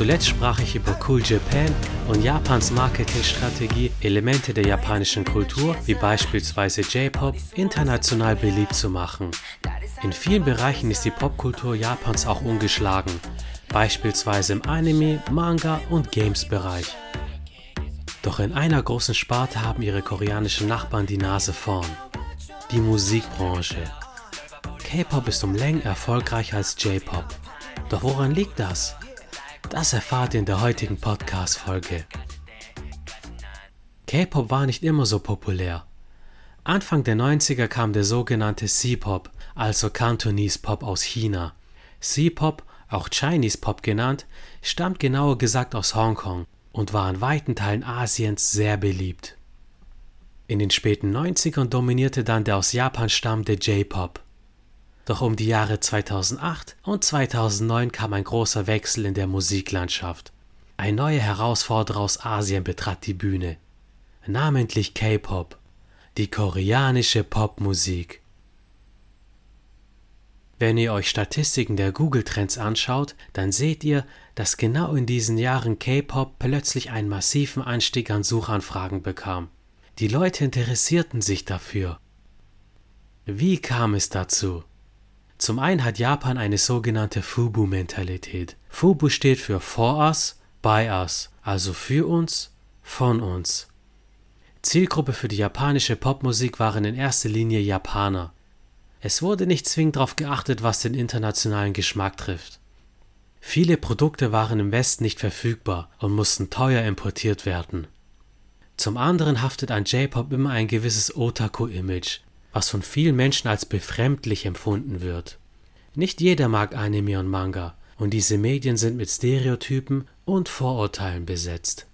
Zuletzt sprach ich über Cool Japan und Japans Marketingstrategie, Elemente der japanischen Kultur, wie beispielsweise J-Pop, international beliebt zu machen. In vielen Bereichen ist die Popkultur Japans auch ungeschlagen, beispielsweise im Anime, Manga und Games-Bereich. Doch in einer großen Sparte haben ihre koreanischen Nachbarn die Nase vorn. Die Musikbranche. K-Pop ist um Längen erfolgreicher als J-Pop. Doch woran liegt das? Das erfahrt ihr in der heutigen Podcast-Folge. K-Pop war nicht immer so populär. Anfang der 90er kam der sogenannte C-Pop, also Cantonese Pop aus China. C-Pop, auch Chinese Pop genannt, stammt genauer gesagt aus Hongkong und war in weiten Teilen Asiens sehr beliebt. In den späten 90ern dominierte dann der aus Japan stammende J-Pop. Doch um die Jahre 2008 und 2009 kam ein großer Wechsel in der Musiklandschaft. Ein neuer Herausforderer aus Asien betrat die Bühne, namentlich K-Pop, die koreanische Popmusik. Wenn ihr euch Statistiken der Google-Trends anschaut, dann seht ihr, dass genau in diesen Jahren K-Pop plötzlich einen massiven Anstieg an Suchanfragen bekam. Die Leute interessierten sich dafür. Wie kam es dazu? Zum einen hat Japan eine sogenannte Fubu-Mentalität. Fubu steht für for us, by us, also für uns, von uns. Zielgruppe für die japanische Popmusik waren in erster Linie Japaner. Es wurde nicht zwingend darauf geachtet, was den internationalen Geschmack trifft. Viele Produkte waren im Westen nicht verfügbar und mussten teuer importiert werden. Zum anderen haftet an J-Pop immer ein gewisses Otaku-Image, was von vielen Menschen als befremdlich empfunden wird. Nicht jeder mag Anime und Manga, und diese Medien sind mit Stereotypen und Vorurteilen besetzt.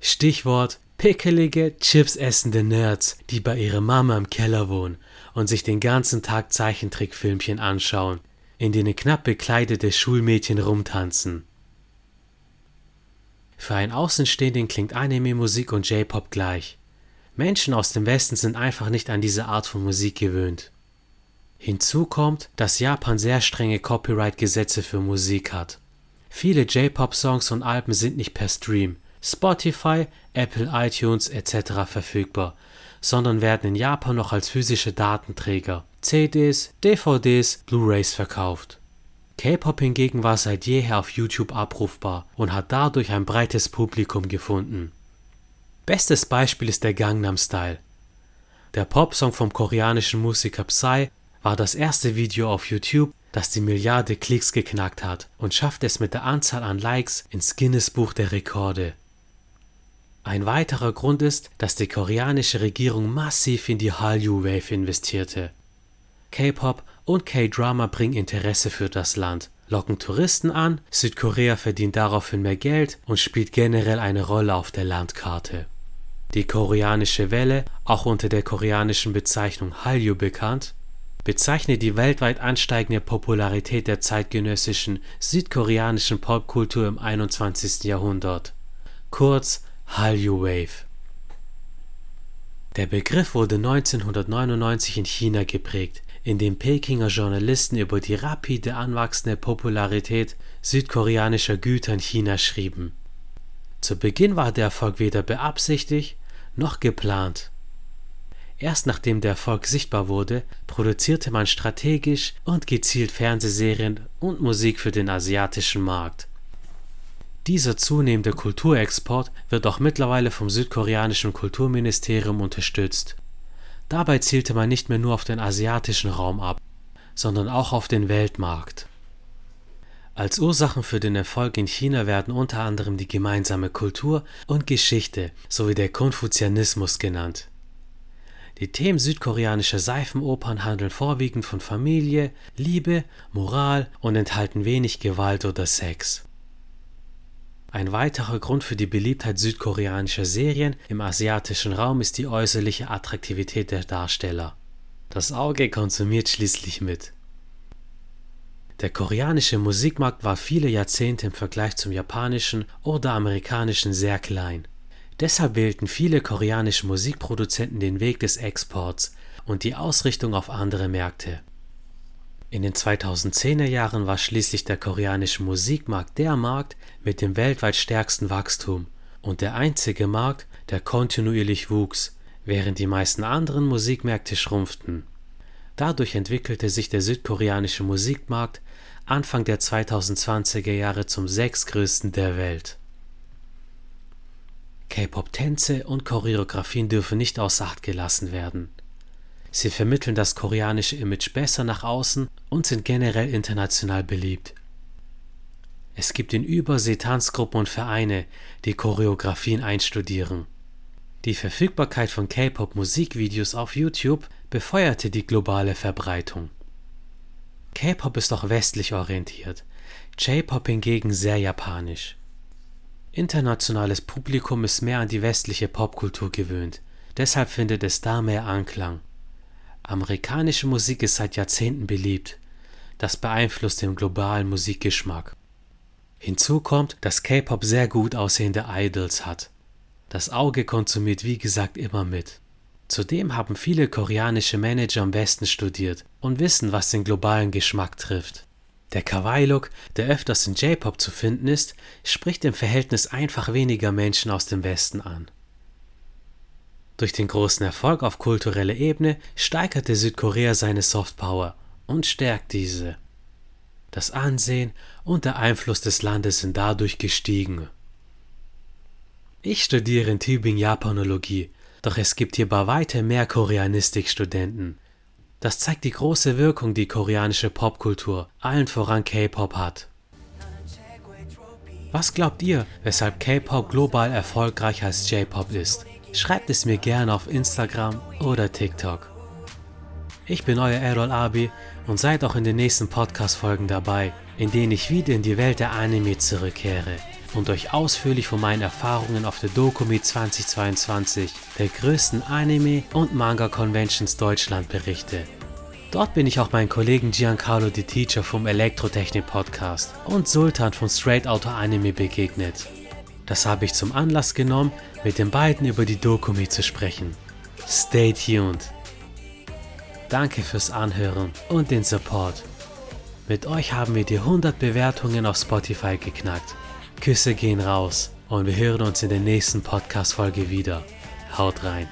Stichwort pickelige, chipsessende Nerds, die bei ihrer Mama im Keller wohnen und sich den ganzen Tag Zeichentrickfilmchen anschauen, in denen knapp bekleidete Schulmädchen rumtanzen. Für einen Außenstehenden klingt Anime-Musik und J-Pop gleich. Menschen aus dem Westen sind einfach nicht an diese Art von Musik gewöhnt. Hinzu kommt, dass Japan sehr strenge Copyright-Gesetze für Musik hat. Viele J-Pop-Songs und Alben sind nicht per Stream, Spotify, Apple iTunes etc. verfügbar, sondern werden in Japan noch als physische Datenträger, CDs, DVDs, Blu-rays verkauft. K-Pop hingegen war seit jeher auf YouTube abrufbar und hat dadurch ein breites Publikum gefunden. Bestes Beispiel ist der Gangnam Style. Der Popsong vom koreanischen Musiker Psy war das erste Video auf YouTube, das die Milliarde Klicks geknackt hat und schafft es mit der Anzahl an Likes ins Guinness Buch der Rekorde. Ein weiterer Grund ist, dass die koreanische Regierung massiv in die Hallyu Wave investierte. K-Pop und K-Drama bringen Interesse für das Land, locken Touristen an, Südkorea verdient daraufhin mehr Geld und spielt generell eine Rolle auf der Landkarte. Die koreanische Welle, auch unter der koreanischen Bezeichnung Hallyu bekannt, bezeichnet die weltweit ansteigende Popularität der zeitgenössischen südkoreanischen Popkultur im 21. Jahrhundert, kurz Hallyu Wave. Der Begriff wurde 1999 in China geprägt, indem Pekinger Journalisten über die rapide anwachsende Popularität südkoreanischer Güter in China schrieben. Zu Beginn war der Erfolg weder beabsichtigt noch geplant. Erst nachdem der Erfolg sichtbar wurde, produzierte man strategisch und gezielt Fernsehserien und Musik für den asiatischen Markt. Dieser zunehmende Kulturexport wird auch mittlerweile vom südkoreanischen Kulturministerium unterstützt. Dabei zielte man nicht mehr nur auf den asiatischen Raum ab, sondern auch auf den Weltmarkt. Als Ursachen für den Erfolg in China werden unter anderem die gemeinsame Kultur und Geschichte sowie der Konfuzianismus genannt. Die Themen südkoreanischer Seifenopern handeln vorwiegend von Familie, Liebe, Moral und enthalten wenig Gewalt oder Sex. Ein weiterer Grund für die Beliebtheit südkoreanischer Serien im asiatischen Raum ist die äußerliche Attraktivität der Darsteller. Das Auge konsumiert schließlich mit. Der koreanische Musikmarkt war viele Jahrzehnte im Vergleich zum japanischen oder amerikanischen sehr klein. Deshalb wählten viele koreanische Musikproduzenten den Weg des Exports und die Ausrichtung auf andere Märkte. In den 2010er Jahren war schließlich der koreanische Musikmarkt der Markt mit dem weltweit stärksten Wachstum und der einzige Markt, der kontinuierlich wuchs, während die meisten anderen Musikmärkte schrumpften. Dadurch entwickelte sich der südkoreanische Musikmarkt Anfang der 2020er Jahre zum sechstgrößten der Welt. K-Pop-Tänze und Choreografien dürfen nicht außer Acht gelassen werden. Sie vermitteln das koreanische Image besser nach außen und sind generell international beliebt. Es gibt in Übersee Tanzgruppen und Vereine, die Choreografien einstudieren. Die Verfügbarkeit von K-Pop-Musikvideos auf YouTube befeuerte die globale Verbreitung. K-Pop ist auch westlich orientiert, J-Pop hingegen sehr japanisch. Internationales Publikum ist mehr an die westliche Popkultur gewöhnt, deshalb findet es da mehr Anklang. Amerikanische Musik ist seit Jahrzehnten beliebt. Das beeinflusst den globalen Musikgeschmack. Hinzu kommt, dass K-Pop sehr gut aussehende Idols hat. Das Auge konsumiert wie gesagt immer mit. Zudem haben viele koreanische Manager am Westen studiert und wissen, was den globalen Geschmack trifft. Der Kawaii-Look, der öfters in J-Pop zu finden ist, spricht im Verhältnis einfach weniger Menschen aus dem Westen an. Durch den großen Erfolg auf kultureller Ebene steigerte Südkorea seine Softpower und stärkt diese. Das Ansehen und der Einfluss des Landes sind dadurch gestiegen. Ich studiere in Tübingen Japanologie, doch es gibt hier bei weitem mehr Koreanistikstudenten. Das zeigt die große Wirkung, die koreanische Popkultur, allen voran K-Pop hat. Was glaubt ihr, weshalb K-Pop global erfolgreicher als J-Pop ist? Schreibt es mir gerne auf Instagram oder TikTok. Ich bin euer Errol Abi und seid auch in den nächsten Podcast-Folgen dabei, in denen ich wieder in die Welt der Anime zurückkehre und euch ausführlich von meinen Erfahrungen auf der Dokumi 2022, der größten Anime- und Manga-Conventions Deutschland berichte. Dort bin ich auch meinen Kollegen Giancarlo Di Teacher vom Elektrotechnik Podcast und Sultan von Straight Auto Anime begegnet. Das habe ich zum Anlass genommen, mit den beiden über die Dokumi zu sprechen. Stay tuned. Danke fürs Anhören und den Support. Mit euch haben wir die 100 Bewertungen auf Spotify geknackt. Küsse gehen raus und wir hören uns in der nächsten Podcast-Folge wieder. Haut rein.